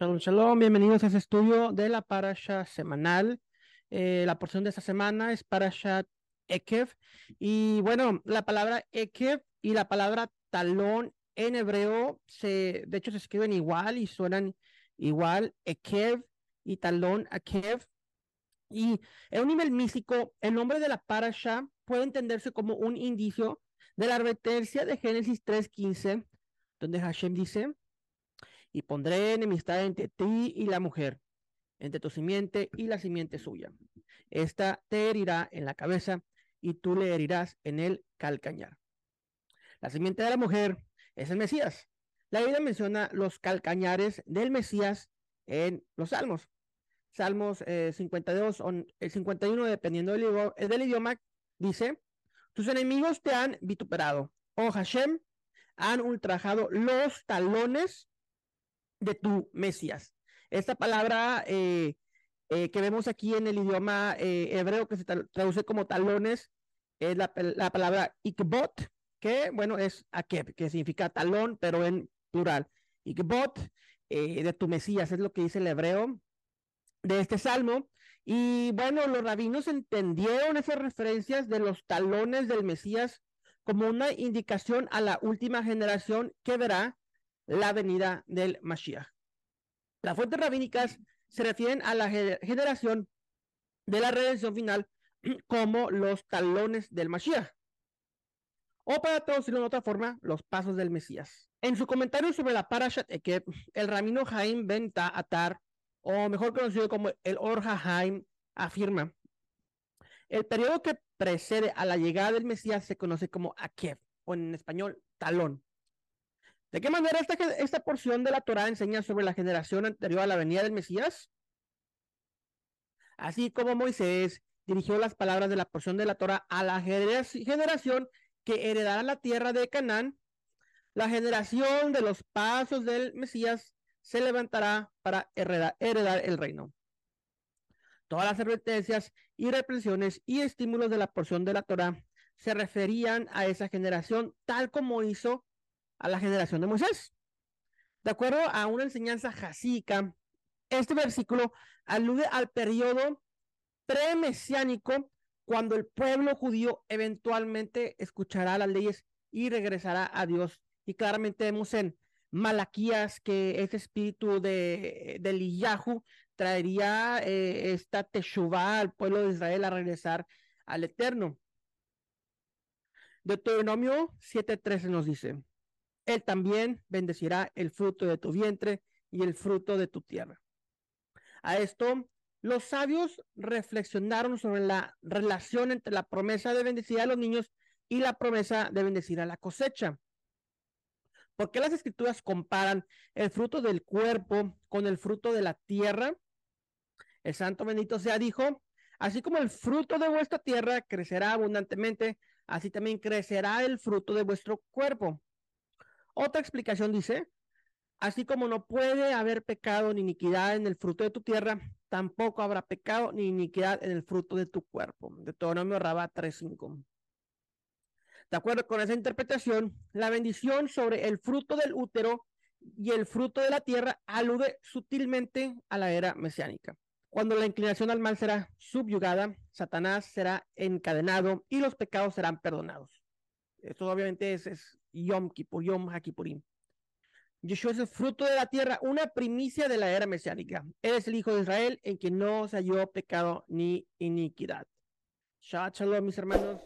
Shalom, bienvenidos a este estudio de la parasha semanal. Eh, la porción de esta semana es parasha Ekev. Y bueno, la palabra Ekev y la palabra talón en hebreo, se, de hecho, se escriben igual y suenan igual. Ekev y talón, Akev. Y en un nivel místico, el nombre de la parasha puede entenderse como un indicio de la advertencia de Génesis 3.15, donde Hashem dice, y pondré enemistad entre ti y la mujer, entre tu simiente y la simiente suya. Esta te herirá en la cabeza y tú le herirás en el calcañar. La simiente de la mujer es el Mesías. La Biblia menciona los calcañares del Mesías en los Salmos. Salmos 52 o el 51, dependiendo del, del idioma, dice, tus enemigos te han vituperado. Oh Hashem, han ultrajado los talones de tu Mesías. Esta palabra eh, eh, que vemos aquí en el idioma eh, hebreo que se traduce como talones es la, palabra ikbot, que bueno es akeb, que significa talón, pero en plural. Ikbot de tu Mesías es lo que dice el hebreo de este salmo. Y bueno, los rabinos entendieron esas referencias de los talones del Mesías como una indicación a la última generación que verá la venida del Mashiach. Las fuentes rabínicas se refieren a la generación de la redención final como los talones del Mashiach. O para traducirlo de otra forma, los pasos del Mesías. En su comentario sobre la Parashat Ekeb, el rabino Jaim Ben Atar, o mejor conocido como el Or Haim, afirma, el periodo que precede a la llegada del Mesías se conoce como Akeb, o en español, talón. ¿De qué manera esta, esta porción de la Torah enseña sobre la generación anterior a la venida del Mesías? Así como Moisés dirigió las palabras de la porción de la Torah a la generación que heredará la tierra de Canaán, la generación de los pasos del Mesías se levantará para heredar, el reino. Todas las advertencias y reprensiones y estímulos de la porción de la Torah se referían a esa generación tal como hizo a la generación de Moisés. De acuerdo a una enseñanza jasíca, este versículo alude al periodo premesiánico cuando el pueblo judío eventualmente escuchará las leyes y regresará a Dios. Y claramente vemos en Malaquías que ese espíritu de, de traería eh, esta teshuvah al pueblo de Israel a regresar al Eterno. Deuteronomio 7:13 nos dice, él también bendecirá el fruto de tu vientre y el fruto de tu tierra. A esto, los sabios reflexionaron sobre la relación entre la promesa de bendecir a los niños y la promesa de bendecir a la cosecha. ¿Por qué las escrituras comparan el fruto del cuerpo con el fruto de la tierra? El santo bendito sea dijo, así como el fruto de vuestra tierra crecerá abundantemente, así también crecerá el fruto de vuestro cuerpo. Otra explicación dice, así como no puede haber pecado ni iniquidad en el fruto de tu tierra, tampoco habrá pecado ni iniquidad en el fruto de tu cuerpo. De Deuteronomio Rabá 3.5. De acuerdo con esa interpretación, la bendición sobre el fruto del útero y el fruto de la tierra alude sutilmente a la era mesiánica. Cuando la inclinación al mal será subyugada, Satanás será encadenado y los pecados serán perdonados. Esto obviamente es Yom Kippur, Yom HaKippurim. Yeshua es el fruto de la tierra, una primicia de la era mesiánica. Él es el Hijo de Israel en quien no se halló pecado ni iniquidad. Shalom, mis hermanos.